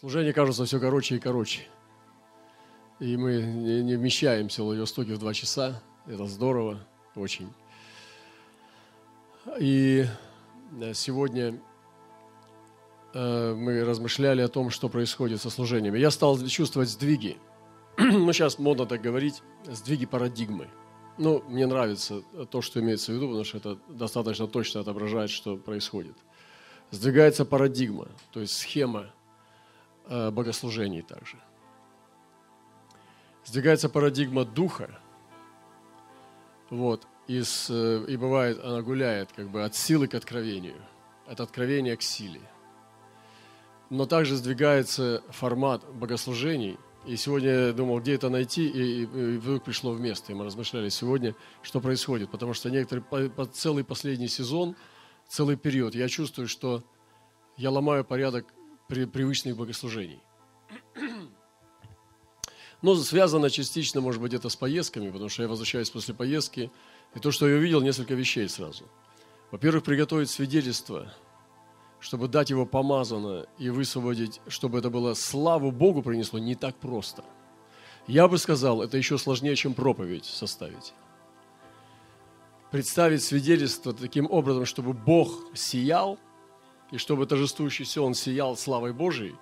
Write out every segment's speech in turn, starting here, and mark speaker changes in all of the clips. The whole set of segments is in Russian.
Speaker 1: Служение кажется все короче и короче. И мы не вмещаемся в Владивостоке в два часа. Это здорово, очень. И э, сегодня э, мы размышляли о том, что происходит со служениями. Я стал чувствовать сдвиги. ну, сейчас модно так говорить, сдвиги парадигмы. Ну, мне нравится то, что имеется в виду, потому что это достаточно точно отображает, что происходит. Сдвигается парадигма, то есть схема богослужений также. Сдвигается парадигма духа, вот, и, с, э, и бывает, она гуляет как бы от силы к откровению, от откровения к силе. Но также сдвигается формат богослужений. И сегодня я думал, где это найти, и, и, и вдруг пришло в место. И мы размышляли сегодня, что происходит. Потому что некоторые, по, по целый последний сезон, целый период, я чувствую, что я ломаю порядок при, привычных богослужений. Но связано частично, может быть, это с поездками, потому что я возвращаюсь после поездки, и то, что я увидел, несколько вещей сразу. Во-первых, приготовить свидетельство, чтобы дать его помазано и высвободить, чтобы это было славу Богу принесло, не так просто. Я бы сказал, это еще сложнее, чем проповедь составить. Представить свидетельство таким образом, чтобы Бог сиял – и чтобы торжествующий все он сиял славой Божией,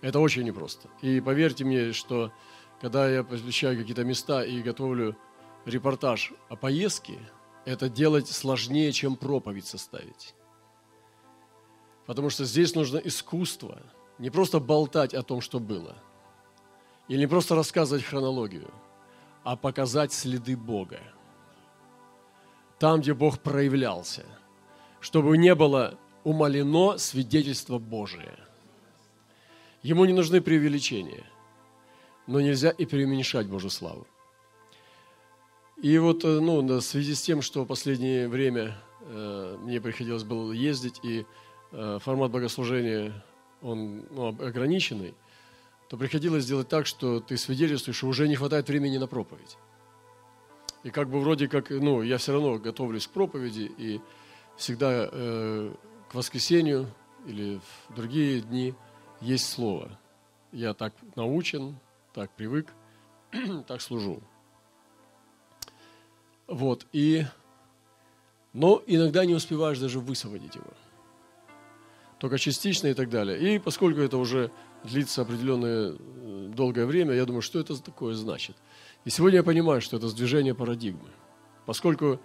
Speaker 1: это очень непросто. И поверьте мне, что когда я посвящаю какие-то места и готовлю репортаж о поездке, это делать сложнее, чем проповедь составить. Потому что здесь нужно искусство, не просто болтать о том, что было, или не просто рассказывать хронологию, а показать следы Бога. Там, где Бог проявлялся, чтобы не было умолено свидетельство Божие. Ему не нужны преувеличения, но нельзя и преуменьшать Божью славу. И вот э, ну, в связи с тем, что в последнее время э, мне приходилось было ездить, и э, формат богослужения, он ну, ограниченный, то приходилось сделать так, что ты свидетельствуешь, что уже не хватает времени на проповедь. И как бы вроде как, ну, я все равно готовлюсь к проповеди, и всегда э, к воскресенью или в другие дни есть слово. Я так научен, так привык, так служу. Вот, и... Но иногда не успеваешь даже высвободить его. Только частично и так далее. И поскольку это уже длится определенное э, долгое время, я думаю, что это такое значит. И сегодня я понимаю, что это сдвижение парадигмы. Поскольку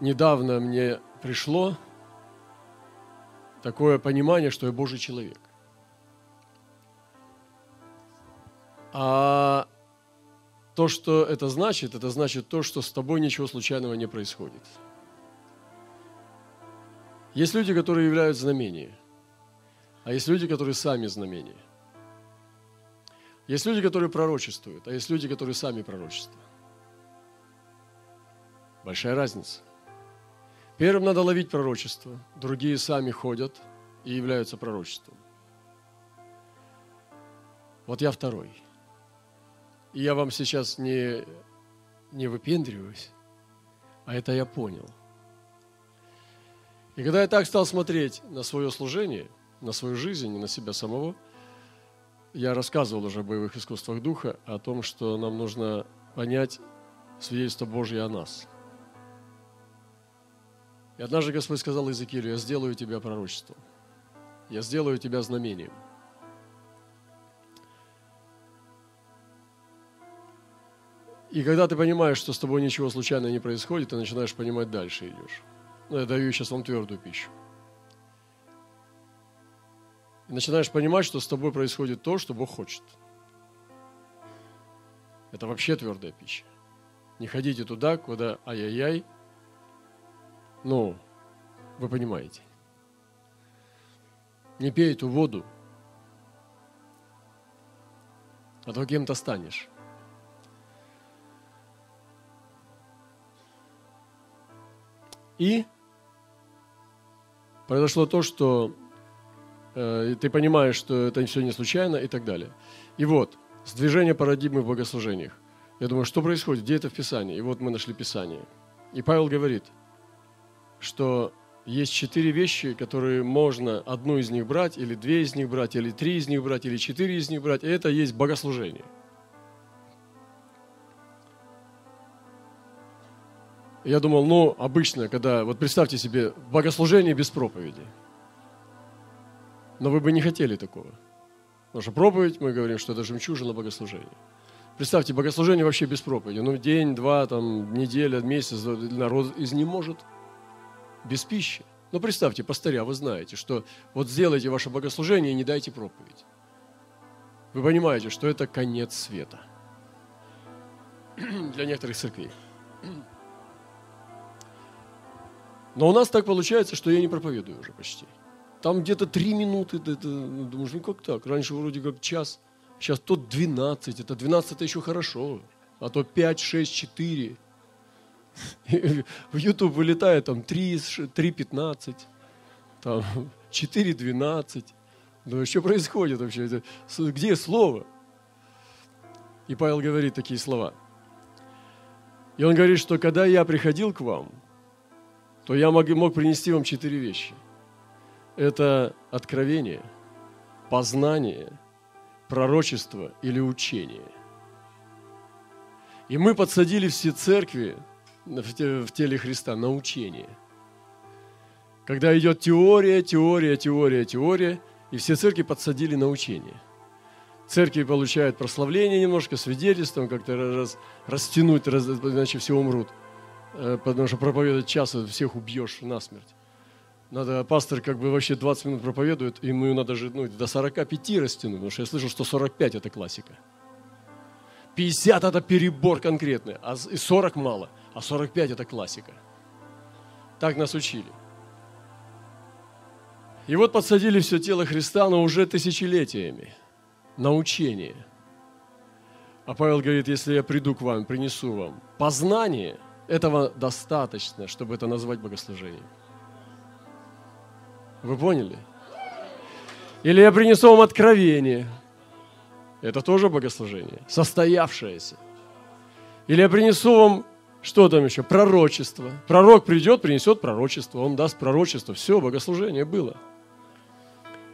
Speaker 1: недавно мне пришло такое понимание, что я Божий человек. А то, что это значит, это значит то, что с тобой ничего случайного не происходит. Есть люди, которые являют знамения, а есть люди, которые сами знамения. Есть люди, которые пророчествуют, а есть люди, которые сами пророчествуют. Большая разница – Первым надо ловить пророчество, другие сами ходят и являются пророчеством. Вот я второй. И я вам сейчас не, не выпендриваюсь, а это я понял. И когда я так стал смотреть на свое служение, на свою жизнь и на себя самого, я рассказывал уже о боевых искусствах духа, о том, что нам нужно понять свидетельство Божье о нас – и однажды Господь сказал Иезекиилю, я сделаю тебя пророчеством. Я сделаю тебя знамением. И когда ты понимаешь, что с тобой ничего случайно не происходит, ты начинаешь понимать дальше идешь. Ну, я даю сейчас вам твердую пищу. И начинаешь понимать, что с тобой происходит то, что Бог хочет. Это вообще твердая пища. Не ходите туда, куда ай-яй-яй, ну, вы понимаете. Не пей эту воду, а то кем-то станешь. И произошло то, что э, ты понимаешь, что это все не случайно и так далее. И вот, сдвижение парадигмы в богослужениях. Я думаю, что происходит, где это в Писании? И вот мы нашли Писание. И Павел говорит – что есть четыре вещи, которые можно одну из них брать, или две из них брать, или три из них брать, или четыре из них брать. И это есть богослужение. Я думал, ну, обычно, когда, вот представьте себе, богослужение без проповеди. Но вы бы не хотели такого. Потому что проповедь, мы говорим, что это жемчужина богослужения. Представьте, богослужение вообще без проповеди. Ну, день, два, там, неделя, месяц, народ изнеможет без пищи. Но представьте, пастыря, вы знаете, что вот сделайте ваше богослужение и не дайте проповедь. Вы понимаете, что это конец света для некоторых церквей. Но у нас так получается, что я не проповедую уже почти. Там где-то три минуты, ну, думаешь, ну как так? Раньше вроде как час, сейчас то 12, это 12 это еще хорошо, а то 5, 6, 4. В YouTube вылетает там 3, 3 15, там 4, 12. Ну что происходит вообще? Где слово? И Павел говорит такие слова. И он говорит, что когда я приходил к вам – то я мог, мог принести вам четыре вещи. Это откровение, познание, пророчество или учение. И мы подсадили все церкви в теле Христа на учение. Когда идет теория, теория, теория, теория, и все церкви подсадили на учение. Церкви получают прославление немножко, свидетельством, как-то раз, растянуть, раз, иначе все умрут – Э, потому что проповедовать час всех убьешь насмерть. Надо, пастор как бы вообще 20 минут проповедует, и ему надо же ну, до 45 растянуть, потому что я слышал, что 45 это классика. 50 это перебор конкретный, а и 40 мало, а 45 это классика. Так нас учили. И вот подсадили все тело Христа, но уже тысячелетиями на учение. А Павел говорит, если я приду к вам, принесу вам познание – этого достаточно, чтобы это назвать богослужением. Вы поняли? Или я принесу вам откровение. Это тоже богослужение, состоявшееся. Или я принесу вам, что там еще, пророчество. Пророк придет, принесет пророчество, он даст пророчество. Все, богослужение было.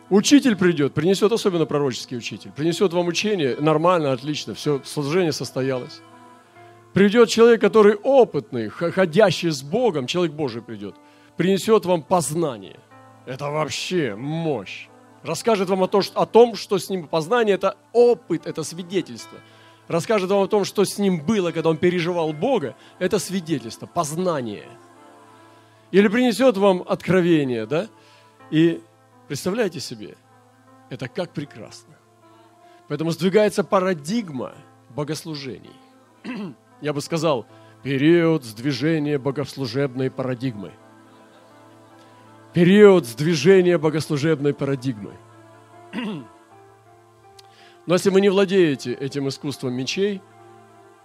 Speaker 1: Учитель придет, принесет, особенно пророческий учитель, принесет вам учение, нормально, отлично, все, служение состоялось. Придет человек, который опытный, ходящий с Богом, человек Божий придет, принесет вам познание. Это вообще мощь. Расскажет вам о, том, о том, что с ним познание – это опыт, это свидетельство. Расскажет вам о том, что с ним было, когда он переживал Бога, это свидетельство, познание. Или принесет вам откровение, да? И представляете себе, это как прекрасно. Поэтому сдвигается парадигма богослужений я бы сказал, период сдвижения богослужебной парадигмы. Период сдвижения богослужебной парадигмы. Но если вы не владеете этим искусством мечей,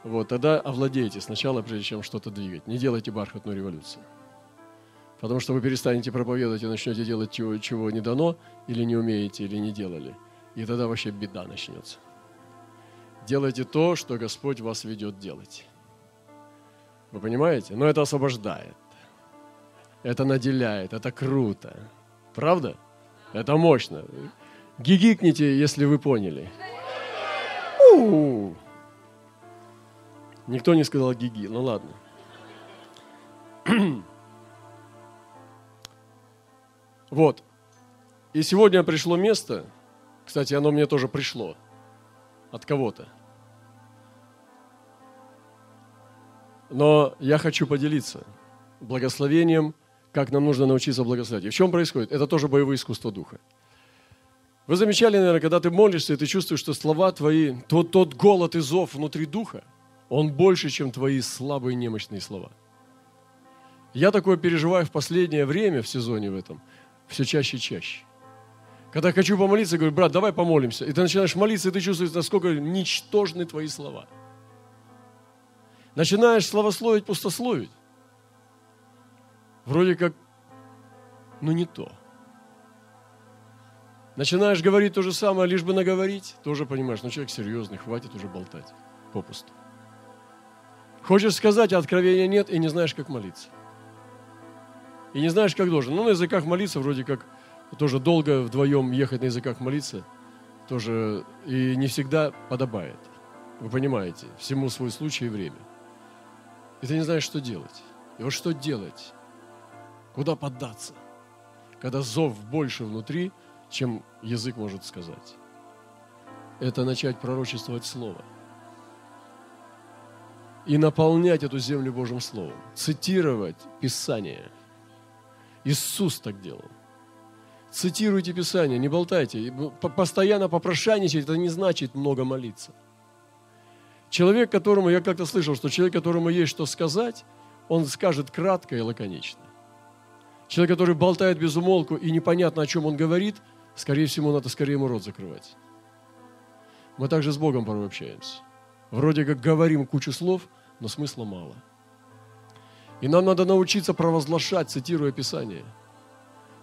Speaker 1: вот, тогда овладейте сначала, прежде чем что-то двигать. Не делайте бархатную революцию. Потому что вы перестанете проповедовать и начнете делать чего, чего не дано, или не умеете, или не делали. И тогда вообще беда начнется. Делайте то, что Господь вас ведет делать. Вы понимаете? Но это освобождает. Это наделяет, это круто. Правда? Это мощно. Гигикните, если вы поняли. У-у-у. Никто не сказал гиги, ну ладно. Вот. И сегодня пришло место, кстати, оно мне тоже пришло от кого-то. Но я хочу поделиться благословением, как нам нужно научиться благословлять. И в чем происходит? Это тоже боевое искусство духа. Вы замечали, наверное, когда ты молишься, и ты чувствуешь, что слова твои, тот, тот голод и зов внутри духа, он больше, чем твои слабые немощные слова. Я такое переживаю в последнее время в сезоне в этом, все чаще и чаще. Когда хочу помолиться, говорю, брат, давай помолимся. И ты начинаешь молиться, и ты чувствуешь, насколько ничтожны твои слова. Начинаешь славословить, пустословить. Вроде как, ну не то. Начинаешь говорить то же самое, лишь бы наговорить, тоже понимаешь, ну человек серьезный, хватит уже болтать попусту. Хочешь сказать, а откровения нет, и не знаешь, как молиться. и не знаешь, как должен. Ну, на языках молиться вроде как тоже долго вдвоем ехать на языках молиться, тоже и не всегда подобает. Вы понимаете, всему свой случай и время. И ты не знаешь, что делать. И вот что делать? Куда поддаться? Когда зов больше внутри, чем язык может сказать. Это начать пророчествовать Слово. И наполнять эту землю Божьим Словом. Цитировать Писание. Иисус так делал. Цитируйте Писание, не болтайте. Постоянно попрошайничать, это не значит много молиться. Человек, которому, я как-то слышал, что человек, которому есть что сказать, он скажет кратко и лаконично. Человек, который болтает без умолку и непонятно, о чем он говорит, скорее всего, надо скорее ему рот закрывать. Мы также с Богом порой общаемся. Вроде как говорим кучу слов, но смысла мало. И нам надо научиться провозглашать, цитируя Писание.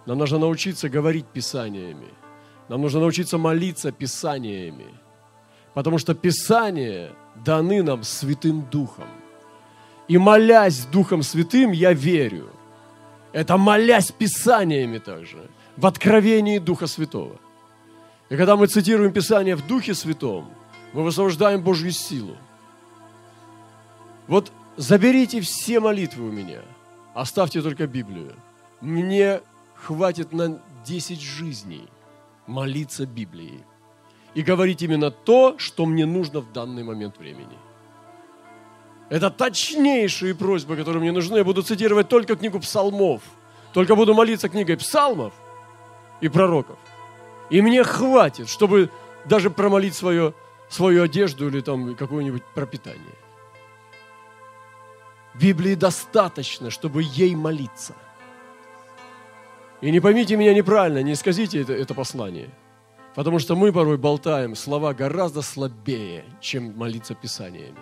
Speaker 1: Нам нужно научиться говорить Писаниями. Нам нужно научиться молиться Писаниями. Потому что Писание даны нам Святым Духом. И молясь Духом Святым, я верю. Это молясь Писаниями также, в откровении Духа Святого. И когда мы цитируем Писание в Духе Святом, мы высвобождаем Божью силу. Вот заберите все молитвы у меня, оставьте только Библию. Мне хватит на 10 жизней молиться Библией и говорить именно то, что мне нужно в данный момент времени. Это точнейшие просьбы, которые мне нужны. Я буду цитировать только книгу псалмов. Только буду молиться книгой псалмов и пророков. И мне хватит, чтобы даже промолить свое, свою одежду или там какое-нибудь пропитание. Библии достаточно, чтобы ей молиться. И не поймите меня неправильно, не сказите это, это послание – Потому что мы порой болтаем слова гораздо слабее, чем молиться Писаниями.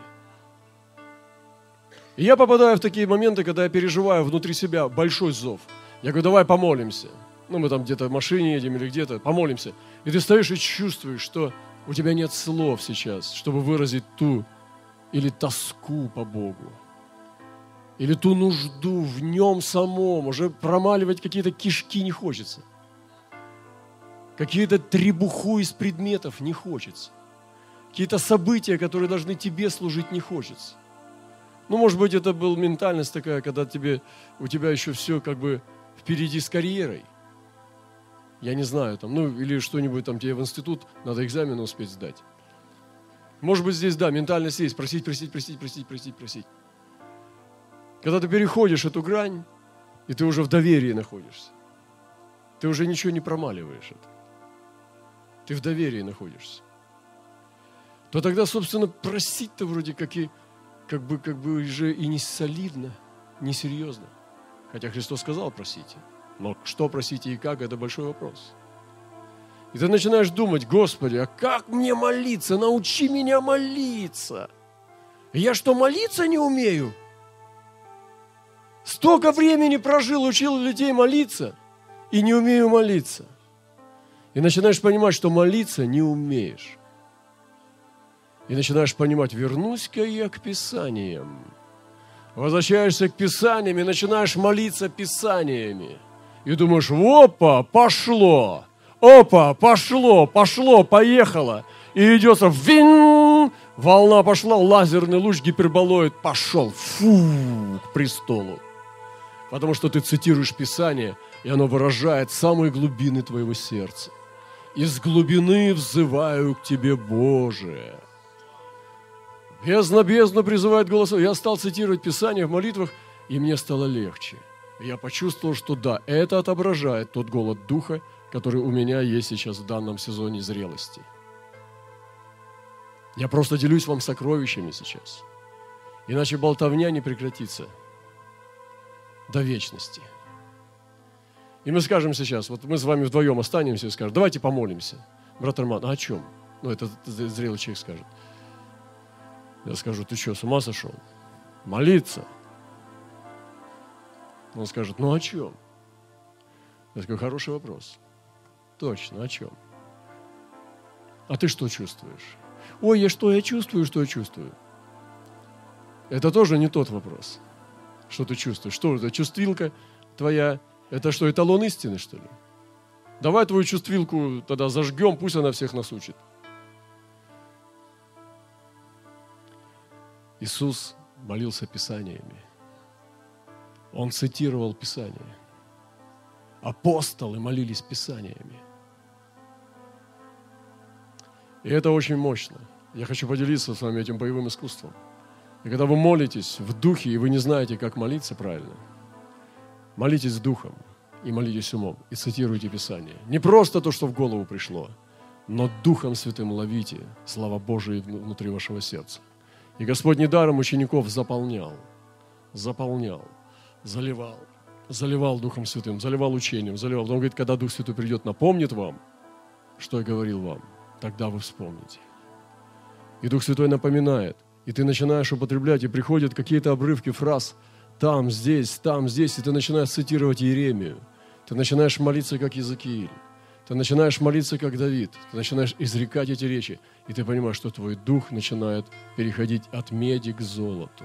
Speaker 1: И я попадаю в такие моменты, когда я переживаю внутри себя большой зов. Я говорю, давай помолимся. Ну, мы там где-то в машине едем или где-то, помолимся. И ты стоишь и чувствуешь, что у тебя нет слов сейчас, чтобы выразить ту или тоску по Богу, или ту нужду в нем самом. Уже промаливать какие-то кишки не хочется какие-то требуху из предметов не хочется. Какие-то события, которые должны тебе служить, не хочется. Ну, может быть, это была ментальность такая, когда тебе, у тебя еще все как бы впереди с карьерой. Я не знаю, там, ну, или что-нибудь там тебе в институт надо экзамены успеть сдать. Может быть, здесь, да, ментальность есть. Просить, просить, просить, просить, просить, просить. Когда ты переходишь эту грань, и ты уже в доверии находишься, ты уже ничего не промаливаешь это ты в доверии находишься, то тогда, собственно, просить-то вроде как и как бы, как бы уже и не солидно, не серьезно. Хотя Христос сказал просите. Но что просите и как, это большой вопрос. И ты начинаешь думать, Господи, а как мне молиться? Научи меня молиться. Я что, молиться не умею? Столько времени прожил, учил людей молиться, и не умею молиться – и начинаешь понимать, что молиться не умеешь. И начинаешь понимать, вернусь-ка я к Писаниям. Возвращаешься к Писаниям и начинаешь молиться Писаниями. И думаешь, опа, пошло, опа, пошло, пошло, поехало. И идет вин, волна пошла, лазерный луч гиперболоид пошел, фу, к престолу. Потому что ты цитируешь Писание, и оно выражает самые глубины твоего сердца из глубины взываю к Тебе, Боже. Бездна, бездна призывает голосом. Я стал цитировать Писание в молитвах, и мне стало легче. Я почувствовал, что да, это отображает тот голод духа, который у меня есть сейчас в данном сезоне зрелости. Я просто делюсь вам сокровищами сейчас. Иначе болтовня не прекратится до вечности. И мы скажем сейчас, вот мы с вами вдвоем останемся и скажем, давайте помолимся. Брат Роман, а о чем? Ну, это зрелый человек скажет. Я скажу, ты что, с ума сошел? Молиться. Он скажет, ну о чем? Я скажу, хороший вопрос. Точно, о чем? А ты что чувствуешь? Ой, я что, я чувствую, что я чувствую? Это тоже не тот вопрос. Что ты чувствуешь? Что это, чувствилка? твоя, это что, эталон истины, что ли? Давай твою чувствилку тогда зажгем, пусть она всех нас учит. Иисус молился Писаниями. Он цитировал Писание. Апостолы молились Писаниями. И это очень мощно. Я хочу поделиться с вами этим боевым искусством. И когда вы молитесь в духе, и вы не знаете, как молиться правильно, молитесь духом и молитесь умом, и цитируйте Писание. Не просто то, что в голову пришло, но Духом Святым ловите слава Божия внутри вашего сердца. И Господь недаром учеников заполнял, заполнял, заливал, заливал Духом Святым, заливал учением, заливал. Он говорит, когда Дух Святой придет, напомнит вам, что я говорил вам, тогда вы вспомните. И Дух Святой напоминает, и ты начинаешь употреблять, и приходят какие-то обрывки фраз там, здесь, там, здесь, и ты начинаешь цитировать Иеремию. Ты начинаешь молиться, как Иезекииль. Ты начинаешь молиться, как Давид. Ты начинаешь изрекать эти речи. И ты понимаешь, что твой дух начинает переходить от меди к золоту.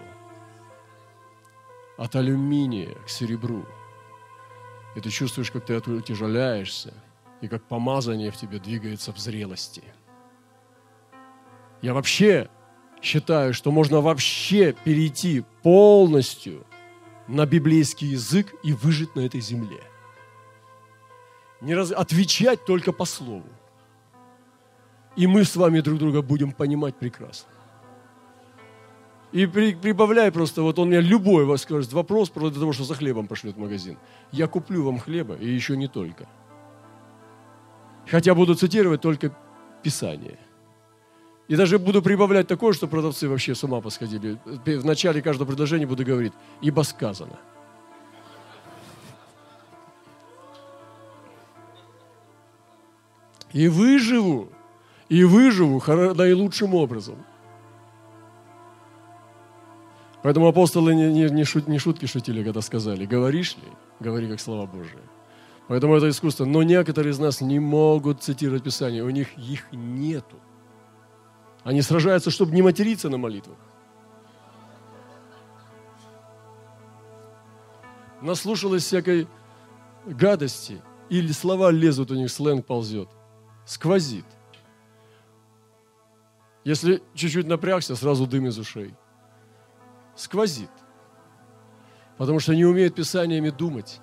Speaker 1: От алюминия к серебру. И ты чувствуешь, как ты утяжеляешься, и как помазание в тебе двигается в зрелости – я вообще считаю, что можно вообще перейти полностью на библейский язык и выжить на этой земле. Не раз... Отвечать только по слову. И мы с вами друг друга будем понимать прекрасно. И при, прибавляй просто, вот он мне любой вас скажет вопрос про того, что за хлебом пошлет в магазин. Я куплю вам хлеба, и еще не только. Хотя буду цитировать только Писание. И даже буду прибавлять такое, что продавцы вообще с ума посходили. В начале каждого предложения буду говорить, ибо сказано. И выживу, и выживу наилучшим образом. Поэтому апостолы не, не, не, шут, не шутки шутили, когда сказали, говоришь ли, говори как слова Божие. Поэтому это искусство. Но некоторые из нас не могут цитировать Писание, у них их нету. Они сражаются, чтобы не материться на молитвах. Наслушалась всякой гадости, или слова лезут у них, сленг ползет, сквозит. Если чуть-чуть напрягся, сразу дым из ушей. Сквозит. Потому что не умеют писаниями думать.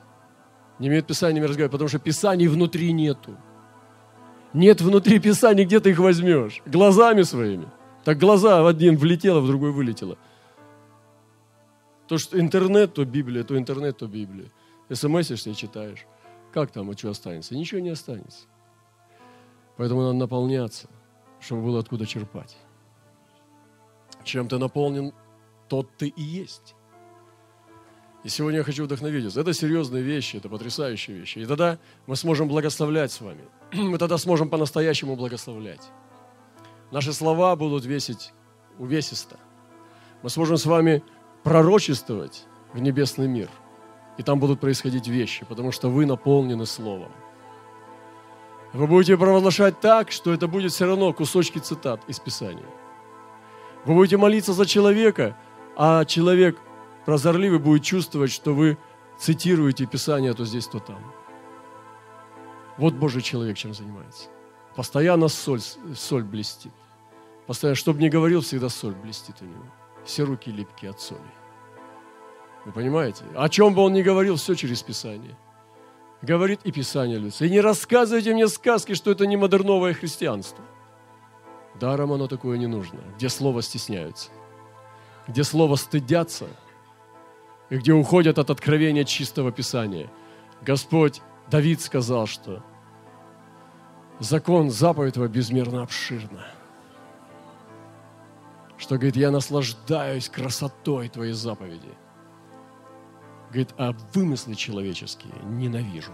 Speaker 1: Не умеют писаниями разговаривать, потому что писаний внутри нету. Нет внутри Писания, где ты их возьмешь? Глазами своими. Так глаза в один влетело, в другой вылетело. То, что интернет, то Библия, то интернет, то Библия. СМСишься и читаешь. Как там, и что останется? Ничего не останется. Поэтому надо наполняться, чтобы было откуда черпать. Чем ты наполнен, тот ты и есть. И сегодня я хочу вдохновить вас. Это серьезные вещи, это потрясающие вещи. И тогда мы сможем благословлять с вами. Мы тогда сможем по-настоящему благословлять. Наши слова будут весить увесисто. Мы сможем с вами пророчествовать в небесный мир. И там будут происходить вещи, потому что вы наполнены Словом. Вы будете провозглашать так, что это будет все равно кусочки цитат из Писания. Вы будете молиться за человека, а человек – прозорливый будет чувствовать, что вы цитируете Писание то здесь, то там. Вот Божий человек чем занимается. Постоянно соль, соль блестит. Постоянно, чтобы не говорил, всегда соль блестит у него. Все руки липкие от соли. Вы понимаете? О чем бы он ни говорил, все через Писание. Говорит и Писание лица. И не рассказывайте мне сказки, что это не модерновое христианство. Даром оно такое не нужно. Где слово стесняются. Где слово стыдятся – и где уходят от откровения чистого Писания. Господь, Давид сказал, что закон, заповедь его безмерно обширна. Что, говорит, я наслаждаюсь красотой твоей заповеди. Говорит, а вымыслы человеческие ненавижу.